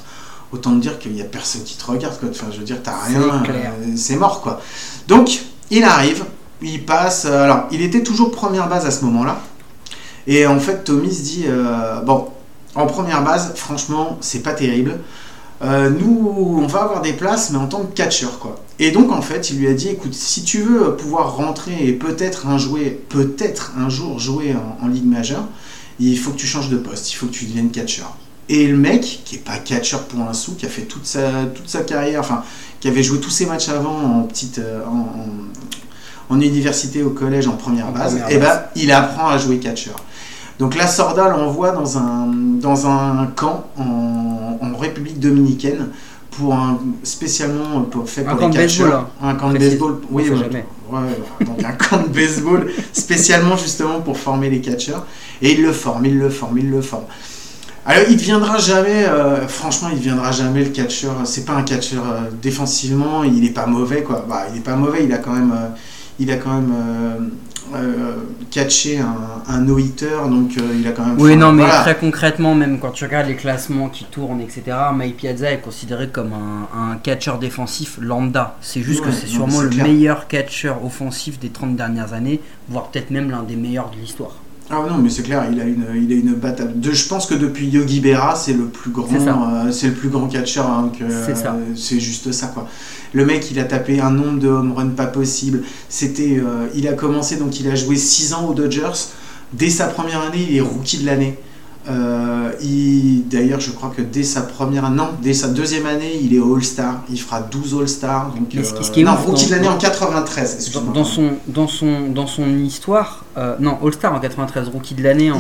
Speaker 1: autant te dire qu'il y a personne qui te regarde. Quoi. Enfin, je veux dire, t'as rien, euh, c'est mort quoi. Donc, il arrive, il passe. euh, alors, il était toujours première base à ce moment-là. Et en fait, Tommy se dit euh, bon, en première base, franchement, c'est pas terrible. Euh, nous, on va avoir des places, mais en tant que catcheur, quoi. Et donc, en fait, il lui a dit, écoute, si tu veux pouvoir rentrer et peut-être un, jouer, peut-être un jour jouer en, en Ligue majeure, il faut que tu changes de poste, il faut que tu deviennes catcheur. Et le mec, qui est pas catcheur pour un sou, qui a fait toute sa, toute sa carrière, enfin, qui avait joué tous ses matchs avant en petite, euh, en, en- en université, au collège, en première base,
Speaker 3: première
Speaker 1: et
Speaker 3: base.
Speaker 1: ben, il apprend à jouer catcheur. Donc la Sorda l'envoie dans un, dans un camp en, en République dominicaine pour un spécialement pour, fait
Speaker 3: Un
Speaker 1: pour
Speaker 3: camp
Speaker 1: les
Speaker 3: de baseball,
Speaker 1: catcheurs. Un camp de baseball, oui, ouais, ouais, donc un camp de baseball [laughs] spécialement justement pour former les catcheurs. Et il le forme, il le forme, il le forme. Alors il deviendra jamais, euh, franchement, il deviendra jamais le catcheur. C'est pas un catcheur euh, défensivement, il est pas mauvais quoi. Bah, il est pas mauvais, il a quand même, euh, il a quand même euh, catché un, un no-hitter, donc euh, il a quand même.
Speaker 3: Oui, non, mais
Speaker 1: voilà.
Speaker 3: très concrètement, même quand tu regardes les classements qui tournent, etc., Mike Piazza est considéré comme un, un catcheur défensif lambda. C'est juste
Speaker 1: Ouais,
Speaker 3: que c'est sûrement le
Speaker 1: clair.
Speaker 3: meilleur catcheur offensif des 30 dernières années, voire peut-être même l'un des meilleurs de l'histoire.
Speaker 1: Ah non, mais c'est clair, il a une, il a une bataille. De, je pense que depuis Yogi Berra, c'est le plus grand,
Speaker 3: C'est
Speaker 1: euh, le plus grand catcheur. hein, que,
Speaker 3: C'est ça.
Speaker 1: euh, c'est juste ça quoi. Le mec, il a tapé un nombre de home runs pas possible. C'était, euh, il a commencé donc il a joué 6 ans aux Dodgers. Dès sa première année, il est rookie de l'année. Euh, il- D'ailleurs, je crois que dès sa première, non, dès sa deuxième année, il est All-Star. Il fera 12 All-Star. Donc, euh,
Speaker 3: ce qui est
Speaker 1: non, rookie
Speaker 3: dans-
Speaker 1: de l'année en 93.
Speaker 3: Dans, son, dans, son, dans son histoire, euh, non, All-Star en 93, rookie de l'année en.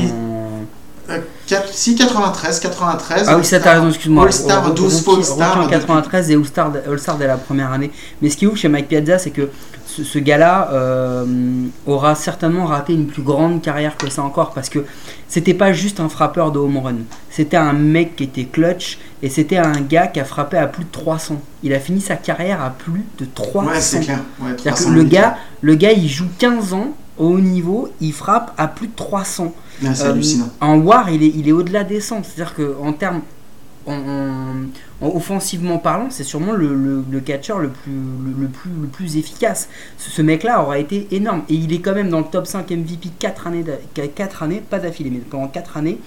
Speaker 1: Si 93, 93.
Speaker 3: Ah oui, ça t'as raison, excuse-moi.
Speaker 1: All-Star,
Speaker 3: Rookie-
Speaker 1: 12 fois
Speaker 3: rookie
Speaker 1: All-Star.
Speaker 3: en 93 et All-Star All-Star dès la première année. Mais ce qui est ouf chez Mike Piazza, c'est que ce, ce gars-là euh, aura certainement raté une plus grande carrière que ça encore parce que c'était pas juste un frappeur de home run. C'était un mec qui était clutch et c'était un gars qui a frappé à plus de 300. Il a fini sa carrière à plus de 300.
Speaker 1: Ouais, c'est clair. Ouais,
Speaker 3: C'est-à-dire
Speaker 1: 300
Speaker 3: que le
Speaker 1: 000.
Speaker 3: gars, le gars, il joue 15 ans au haut niveau, il frappe à plus de 300.
Speaker 1: Ouais, c'est
Speaker 3: Euh,
Speaker 1: hallucinant.
Speaker 3: En war, il est, il est au-delà des 100. C'est-à-dire qu'en termes. En, en- en- offensivement parlant, c'est sûrement le, le, le catcheur le plus, le, plus, le plus efficace. Ce, ce mec-là aura été énorme. Et il est quand même dans le top 5 MVP 4 années, d'a- 4 années pas d'affilée, mais pendant 4 années.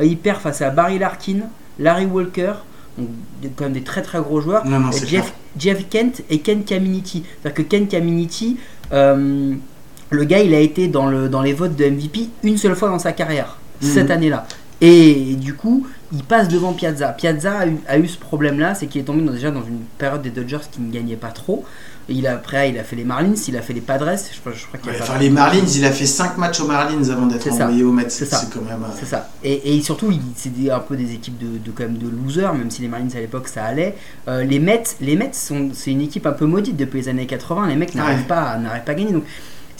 Speaker 3: Euh, Il perd face à Barry Larkin, Larry Walker, donc quand même des très très gros joueurs.
Speaker 1: Non, non,
Speaker 3: Jeff, Jeff Kent et Ken Caminiti. C'est-à-dire que Ken Caminiti, euh, le gars, il a été dans, le, dans les votes de MVP une seule fois dans sa carrière,
Speaker 1: Mhm.
Speaker 3: cette année-là. Et du coup, il passe devant Piazza. Piazza a eu, a eu ce problème-là, c'est qu'il est tombé dans- déjà dans une période des Dodgers qui ne gagnait pas trop. Et il a, après, il a fait les Marlins, il a fait les Padres. Je, crois- je crois qu'il
Speaker 1: Ouais,
Speaker 3: a
Speaker 1: enfin, les Marlins, il a fait 5 matchs aux Marlins avant d'être envoyé au Mets.
Speaker 3: C'est ça.
Speaker 1: c'est quand même. euh,
Speaker 3: C'est ça. Et, et surtout, c'est un peu des équipes de, de, quand même de losers, même si les Marines à l'époque ça allait. Euh, les Mets, les Mets sont, c'est une équipe un peu maudite depuis les années 80. Les mecs n'arrivent
Speaker 1: Ouais.
Speaker 3: pas, pas à gagner. Donc,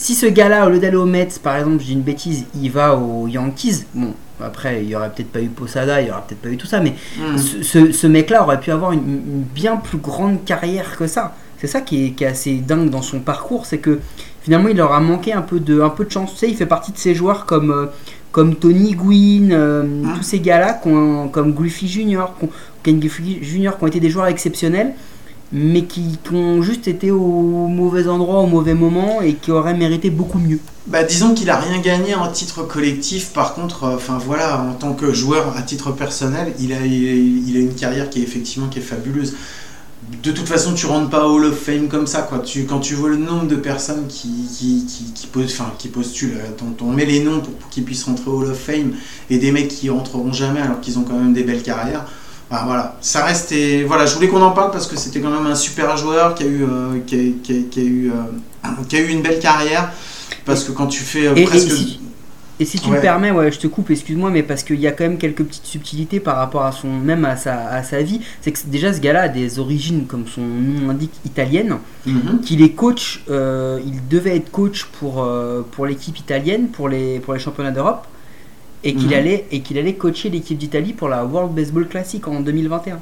Speaker 3: si ce gars-là, au lieu d'aller aux Mets, par exemple, je dis une bêtise, il va aux Yankees. Bon, après, il y aurait peut-être pas eu Posada, il y aurait peut-être pas eu tout ça, mais
Speaker 1: hmm.
Speaker 3: ce, mec-là aurait pu avoir une, une bien plus grande carrière que ça. C'est ça qui est, qui est assez dingue dans son parcours, c'est que finalement il aura manqué un peu de, un peu de chance. Tu sais, il fait partie de ces joueurs comme, euh, comme Tony Gwynn, euh,
Speaker 1: Hein
Speaker 3: tous ces gars-là, comme Griffey Jr., Ken Griffey Jr., qui ont été des joueurs exceptionnels, mais qui, ont juste été au mauvais endroit, au mauvais moment, et qui auraient mérité beaucoup mieux.
Speaker 1: Bah, disons qu'il a rien gagné en titre collectif. Par contre, euh, enfin voilà, en tant que joueur à titre personnel, il a, il, a une carrière qui est effectivement qui est fabuleuse. De toute façon, tu rentres pas au Hall of Fame comme ça, quoi. Tu, quand tu vois le nombre de personnes qui, qui, qui, qui, posent- enfin, qui postulent, euh, on, on met les noms pour, pour qu'ils puissent rentrer au Hall of Fame, et des mecs qui rentreront jamais alors qu'ils ont quand même des belles carrières. Bah, voilà, ça reste. Et, voilà, je voulais qu'on en parle parce que c'était quand même un super joueur qui a eu, euh, qui a, qui a- qui a eu, euh, qui a eu une belle carrière. Parce que quand tu fais euh,
Speaker 3: Et- si- Et si tu
Speaker 1: Ouais.
Speaker 3: me permets, ouais, je te coupe, excuse-moi, mais parce qu'il y a quand même quelques petites subtilités par rapport à son, même à sa, à sa vie. C'est que déjà ce gars-là a des origines, comme son nom l'indique, italiennes.
Speaker 1: Mhm.
Speaker 3: Qu'il est coach, il devait être coach pour, pour l'équipe italienne, pour les, pour les championnats d'Europe, et qu'il
Speaker 1: Mhm.
Speaker 3: allait, et qu'il allait coacher l'équipe d'Italie pour la World Baseball Classic en 2021.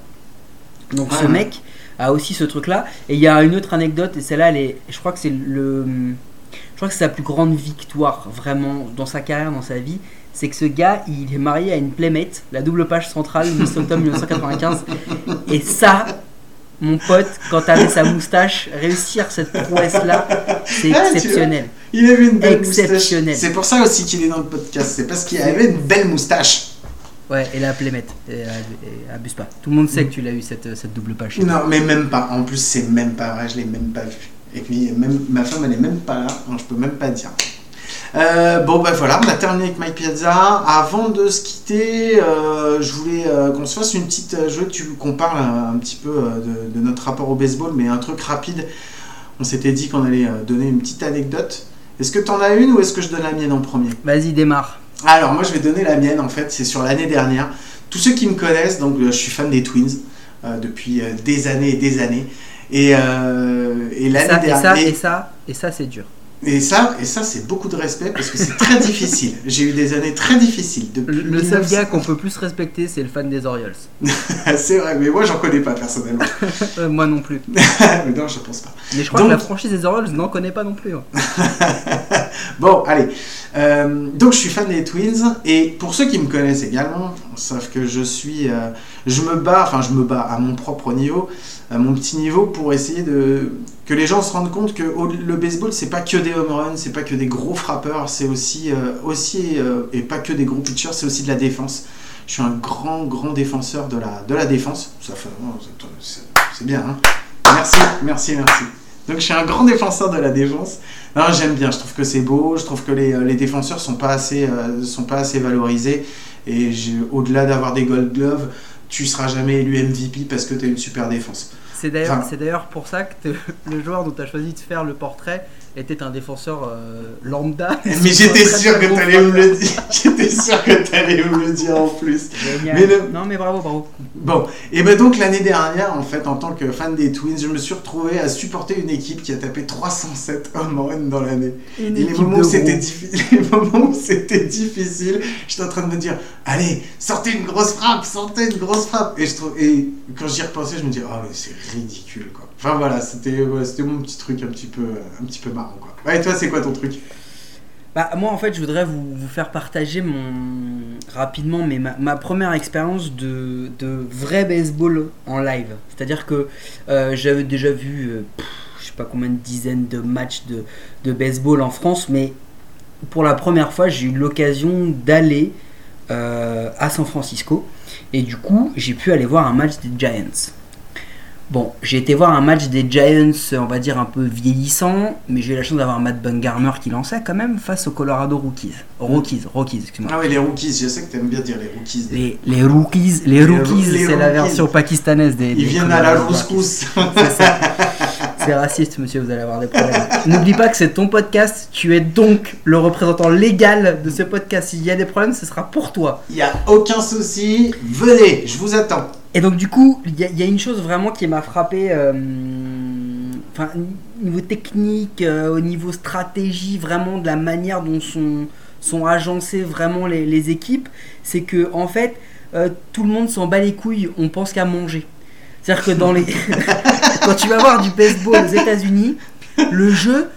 Speaker 3: Donc ce
Speaker 1: Ouais.
Speaker 3: mec a aussi ce truc-là. Et il y a une autre anecdote, et celle-là, elle est, je crois que c'est le, je crois que c'est sa plus grande victoire vraiment dans sa carrière, dans sa vie. C'est que ce gars, il est marié à une playmate, la double page centrale, Miss Autumn [laughs] 1995. Et ça, mon pote, quand t'avais sa moustache, réussir cette prouesse-là, c'est
Speaker 1: Ah,
Speaker 3: exceptionnel.
Speaker 1: Il avait une belle
Speaker 3: Exceptionnel.
Speaker 1: moustache. C'est pour ça aussi qu'il est dans le podcast. C'est parce qu'il avait une belle moustache.
Speaker 3: Ouais, et la plémette. Et, et abuse pas. Tout le monde sait que tu l'as eu cette, cette double page.
Speaker 1: Non, mais même pas. En plus, c'est même pas vrai, je l'ai même pas vu. Et puis, même, ma femme, elle est même pas là, donc je peux même pas dire. Euh, bon, ben voilà, on a terminé avec Mike Piazza. Avant de se quitter, euh, je voulais euh, qu'on se fasse une petite euh, jeu, tu- qu'on parle un, un petit peu euh, de, de notre rapport au baseball, mais un truc rapide. On s'était dit qu'on allait euh, donner une petite anecdote. Est-ce que t'en as une ou est-ce que je donne la mienne en premier?
Speaker 3: Vas-y, démarre.
Speaker 1: alors moi je vais donner la mienne en fait, c'est sur l'année dernière. Tous ceux qui me connaissent, donc euh, je suis fan des Twins euh, depuis euh, des années et des années. Et, euh, et l'année
Speaker 3: ça, et ça,
Speaker 1: dernière.
Speaker 3: et ça, et ça, c'est dur.
Speaker 1: Et ça, et ça c'est beaucoup de respect parce que c'est très [laughs] difficile. J'ai eu des années très difficiles depuis.
Speaker 3: Le, le seul
Speaker 1: 1900.
Speaker 3: gars qu'on peut plus respecter, c'est le fan des Orioles. [laughs]
Speaker 1: c'est vrai, mais moi j'en connais pas personnellement. [laughs]
Speaker 3: Euh, moi non plus.
Speaker 1: mais non, je pense pas.
Speaker 3: Mais je crois
Speaker 1: Donc-
Speaker 3: que la franchise des Orioles n'en connaît pas non plus. hein.
Speaker 1: Bon, allez. Euh, donc, je suis fan des Twins. Et pour ceux qui me connaissent également, savent que je suis. euh, je me bats, enfin, je me bats à mon propre niveau, à mon petit niveau, pour essayer de. que les gens se rendent compte que le baseball, c'est pas que des home runs, c'est pas que des gros frappeurs, c'est aussi. euh, aussi euh, et pas que des gros pitchers, c'est aussi de la défense. Je suis un grand, grand défenseur de la, de la défense. Ça fait. c'est- bien, hein Merci, merci, merci. Donc je suis un grand défenseur de la défense. J'aime bien. Je trouve que c'est beau. Je trouve que les, euh, les défenseurs sont sont pas assez valorisés. Et au-delà d'avoir des Gold Gloves, tu seras jamais élu MVP parce que tu as une super défense.
Speaker 3: C'est d'ailleurs,
Speaker 1: Enfin-
Speaker 3: pour ça que [laughs] le joueur dont tu as choisi de faire le portrait était un défenseur euh, lambda. [laughs]
Speaker 1: Mais [laughs] j'étais sûr que
Speaker 3: gros
Speaker 1: tu allais me le dire. J'étais sûr que tu allais me le dire en plus.
Speaker 3: Génial.
Speaker 1: Mais le-
Speaker 3: Non mais bravo, bravo.
Speaker 1: Bon, et ben donc l'année dernière, en fait, en tant que fan des Twins, je me suis retrouvé à supporter une équipe qui a tapé 307 home runs dans l'année. Et les moments, diffi- [laughs] les moments où c'était difficile, j'étais en train de me dire Allez, sortez une grosse frappe, sortez une grosse frappe. Et, je trouve, et quand j'y repensais, je me dis Ah, mais c'est ridicule, quoi. Enfin voilà, c'était ouais, c'était mon petit truc un petit peu, un petit peu marrant, et toi, c'est quoi ton truc
Speaker 3: Bah, moi, en fait, je voudrais vous, faire partager mon rapidement, mais ma, première expérience de, de vrai baseball en live. C'est-à-dire que euh, j'avais déjà vu, euh, je sais pas combien de dizaines de matchs de, de baseball en France, mais pour la première fois, j'ai eu l'occasion d'aller euh, à San Francisco. Et du coup, j'ai pu aller voir un match des Giants. Bon, j'ai été voir un match des Giants, on va dire un peu vieillissant, mais j'ai eu la chance d'avoir Matt Bumgarner qui lançait quand même face aux Colorado Rookies. Rockies, Rockies, excuse-moi.
Speaker 1: Ah oui, les rookies, je sais que t'aimes bien dire les rookies.
Speaker 3: Les, les Rookies, les
Speaker 1: Les
Speaker 3: Rookies, c'est la
Speaker 1: rookies.
Speaker 3: version pakistanaise des.
Speaker 1: Ils
Speaker 3: des
Speaker 1: viennent à la rouscousse. [laughs]
Speaker 3: C'est ça. C'est raciste, monsieur, vous allez avoir des problèmes. N'oublie pas que c'est ton podcast, tu es donc le représentant légal de ce podcast. S'il y a des problèmes, ce sera pour toi.
Speaker 1: Il n'y a aucun souci, venez, je vous attends.
Speaker 3: Et donc du coup, il y, a- il y a une chose vraiment qui m'a frappé, euh, enfin niveau technique, euh, au niveau stratégie, vraiment de la manière dont sont, sont agencées vraiment les, les équipes, c'est que en fait, euh, tout le monde s'en bat les couilles, on pense qu'à manger. C'est-à-dire que dans les, [laughs] quand tu vas voir du baseball aux États-Unis, le jeu,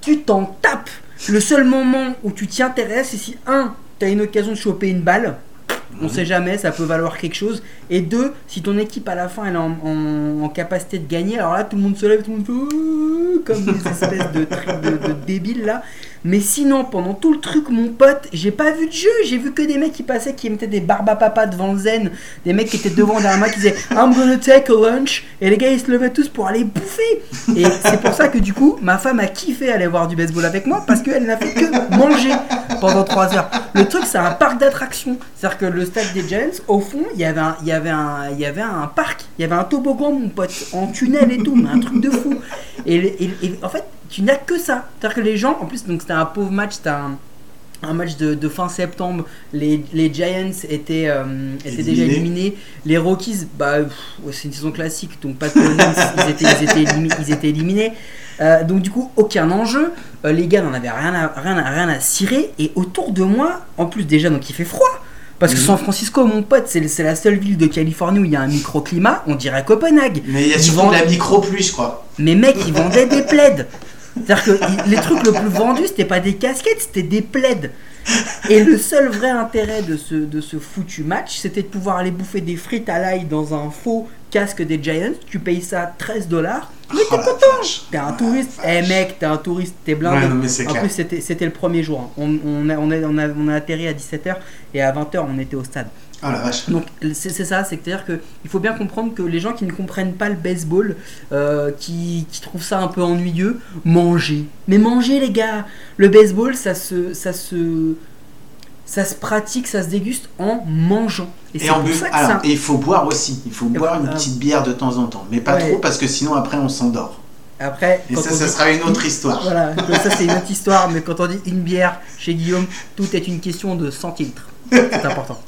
Speaker 3: tu t'en tapes. Le seul moment où tu t'y intéresses, c'est si un, tu as une occasion de choper une balle, on sait jamais, ça peut valoir quelque chose. Et deux, si ton équipe à la fin elle est en, en- en capacité de gagner, alors là tout le monde se lève, tout le monde fait comme des espèces de, de débiles là. Mais sinon, pendant tout le truc, mon pote, j'ai pas vu de jeu. J'ai vu que des mecs qui passaient, qui mettaient des barbes à papa devant le zen, des mecs qui étaient devant derrière moi qui disaient [laughs] I'm gonna take a lunch. Et les gars ils se levaient tous pour aller bouffer. Et c'est pour ça que du coup, ma femme a kiffé aller voir du baseball avec moi parce qu'elle n'a fait que manger pendant 3 heures. Le truc, c'est un parc d'attractions. C'est-à-dire que le stade des Giants, au fond, il y avait un, il y avait un, il y avait un parc, il y avait un toboggan, mon pote, en tunnel et tout, mais un truc de fou. Et, le- et- et en fait, tu n'as que ça. C'est-à-dire que les gens, en plus, donc c'était un pauvre match, c'était un, un match de, de fin septembre. Les, les Giants étaient, euh, étaient déjà
Speaker 1: Éliminés.
Speaker 3: Les Rockies, bah, c'est une saison classique, donc pas de problème, ils, étaient, ils, étaient élimi- ils étaient éliminés. Euh, donc du coup, aucun enjeu. Euh, les gars n'en avaient rien à, rien, à, rien à cirer. Et autour de moi, en plus déjà, donc il fait froid. Parce que
Speaker 1: Mhm.
Speaker 3: San Francisco, mon pote, c'est c'est la seule ville de Californie où il y a un microclimat. On dirait Copenhague.
Speaker 1: Mais il y a
Speaker 3: vendent-
Speaker 1: de la micro-pluie, je crois.
Speaker 3: mais mec, ils vendaient des plaids. C'est-à-dire que les trucs le plus vendus, c'était pas des casquettes, c'était des plaids. Et le seul vrai intérêt de ce, de ce foutu match, c'était de pouvoir aller bouffer des frites à l'ail dans un faux casque des Giants. Tu payes ça 13 dollars. Mais t'es
Speaker 1: Oh
Speaker 3: content. T'es un touriste. Eh mec, t'es un touriste, t'es blindé.
Speaker 1: Ouais, non, mais c'est
Speaker 3: en
Speaker 1: clair.
Speaker 3: plus, c'était le premier jour. hein. On, on, a, on, a, on, a, on a atterri à 17h et à 20h, on était au stade.
Speaker 1: Ah la vache.
Speaker 3: Donc c'est ça, c'est-à-dire qu'il faut bien comprendre que les gens qui ne comprennent pas le baseball, euh, qui, qui trouvent ça un peu ennuyeux, mangez. Mais mangez les gars Le baseball, ça se, ça se, ça se pratique, ça se déguste en mangeant. Et,
Speaker 1: en
Speaker 3: pour
Speaker 1: bu-
Speaker 3: ça que
Speaker 1: alors,
Speaker 3: ça-
Speaker 1: et il faut boire aussi. Il faut
Speaker 3: Et
Speaker 1: boire
Speaker 3: voilà.
Speaker 1: une petite bière de temps en temps, mais pas
Speaker 3: Ouais.
Speaker 1: trop parce que sinon après on s'endort.
Speaker 3: Après,
Speaker 1: Et ça, ça
Speaker 3: dit-
Speaker 1: sera une autre histoire.
Speaker 3: Voilà, [laughs] ça c'est une autre histoire, mais quand on dit une bière chez Guillaume, tout est une question de centilitres. C'est important.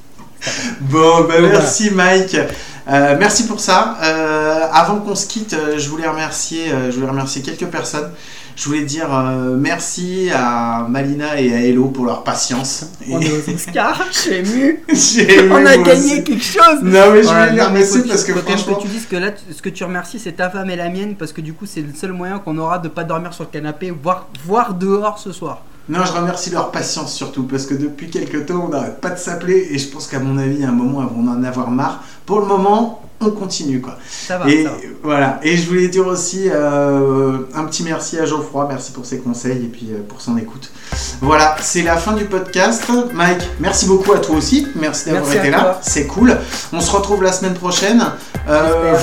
Speaker 3: [laughs]
Speaker 1: Bon, bah, merci Mike. Euh, merci pour ça. Euh, avant qu'on se quitte, euh, je voulais remercier, je voulais remercier quelques personnes. Je voulais dire euh, merci à Malina et à Hello pour leur patience.
Speaker 3: On est aux Oscars, je suis ému. On a gagné
Speaker 1: aussi.
Speaker 3: quelque chose.
Speaker 1: Non mais je
Speaker 3: Voilà,
Speaker 1: voulais les remercier parce que franchement,
Speaker 3: que tu dises que là, ce que tu remercies, c'est ta femme et la mienne, parce que du coup, c'est le seul moyen qu'on aura de pas dormir sur le canapé, voire, voire dehors ce soir.
Speaker 1: Non, je remercie leur patience surtout parce que depuis quelques temps, on n'arrête pas de s'appeler et je pense qu'à mon avis, à un moment, elles vont en avoir marre. Pour le moment, on continue quoi.
Speaker 3: Ça va,
Speaker 1: Et
Speaker 3: ça va.
Speaker 1: voilà. Et je voulais dire aussi euh, un petit merci à Geoffroy, merci pour ses conseils et puis euh, pour son écoute. Voilà, c'est la fin du podcast. Mike, merci beaucoup à toi aussi. Merci d'avoir été là. C'est cool. On se retrouve la semaine prochaine. Euh,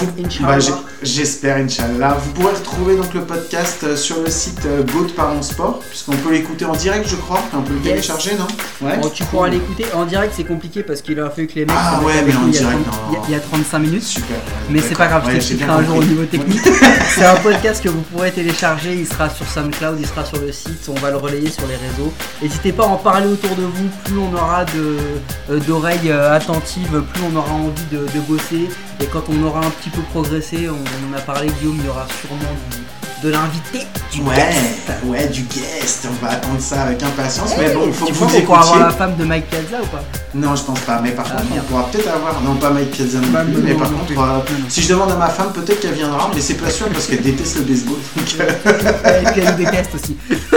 Speaker 3: J'espère, Inch'Allah.
Speaker 1: bah. Vous pourrez retrouver donc le podcast sur le site euh, Goat par mon sport, puisqu'on peut l'écouter en direct, je crois. On peut le
Speaker 3: Yes.
Speaker 1: télécharger, non? Ouais.
Speaker 3: Bon, tu pourras l'écouter en direct, c'est compliqué parce qu'il a fallu que les mecs.
Speaker 1: Ah ouais, mais en direct,
Speaker 3: 30
Speaker 1: non.
Speaker 3: il y y a 35 minutes.
Speaker 1: Super.
Speaker 3: Mais c'est pas grave, je
Speaker 1: Ouais,
Speaker 3: t'expliquerai un jour au niveau technique. [laughs] c'est un podcast que vous pourrez télécharger, il sera sur SoundCloud, il sera sur le site, on va le relayer sur les réseaux. N'hésitez pas à en parler autour de vous, plus on aura euh, d'oreilles euh, attentives, plus on aura envie de, de bosser. Et quand on aura un petit peu progressé, on, on en a parlé Guillaume, il y aura sûrement du- de l'invité. du
Speaker 1: Ouais,
Speaker 3: guest.
Speaker 1: ouais, du guest. On va attendre ça avec impatience. Mais bon, il faut que vous
Speaker 3: penses qu'on pourra avoir
Speaker 1: écoutiez.
Speaker 3: la femme de Mike Piazza ou pas?
Speaker 1: Non, je pense pas. Mais par
Speaker 3: Ah,
Speaker 1: contre, on pourra peut-être avoir. Non, pas Mike Piazza non plus. mais par
Speaker 3: non
Speaker 1: contre, euh,
Speaker 3: Non, non.
Speaker 1: si je demande à ma femme, peut-être qu'elle viendra. Mais c'est pas sûr parce qu'elle déteste le baseball. donc, euh,
Speaker 3: Et puis elle déteste aussi. [laughs]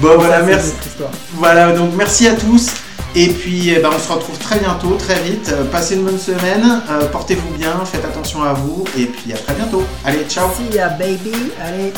Speaker 1: Bon, voilà, merci. Voilà, donc merci à tous. Et puis, eh ben, on se retrouve très bientôt, très vite. Euh, passez une bonne semaine, euh, portez-vous bien, faites attention à vous, et puis à très bientôt. Allez, ciao.
Speaker 3: Ya, baby. Allez.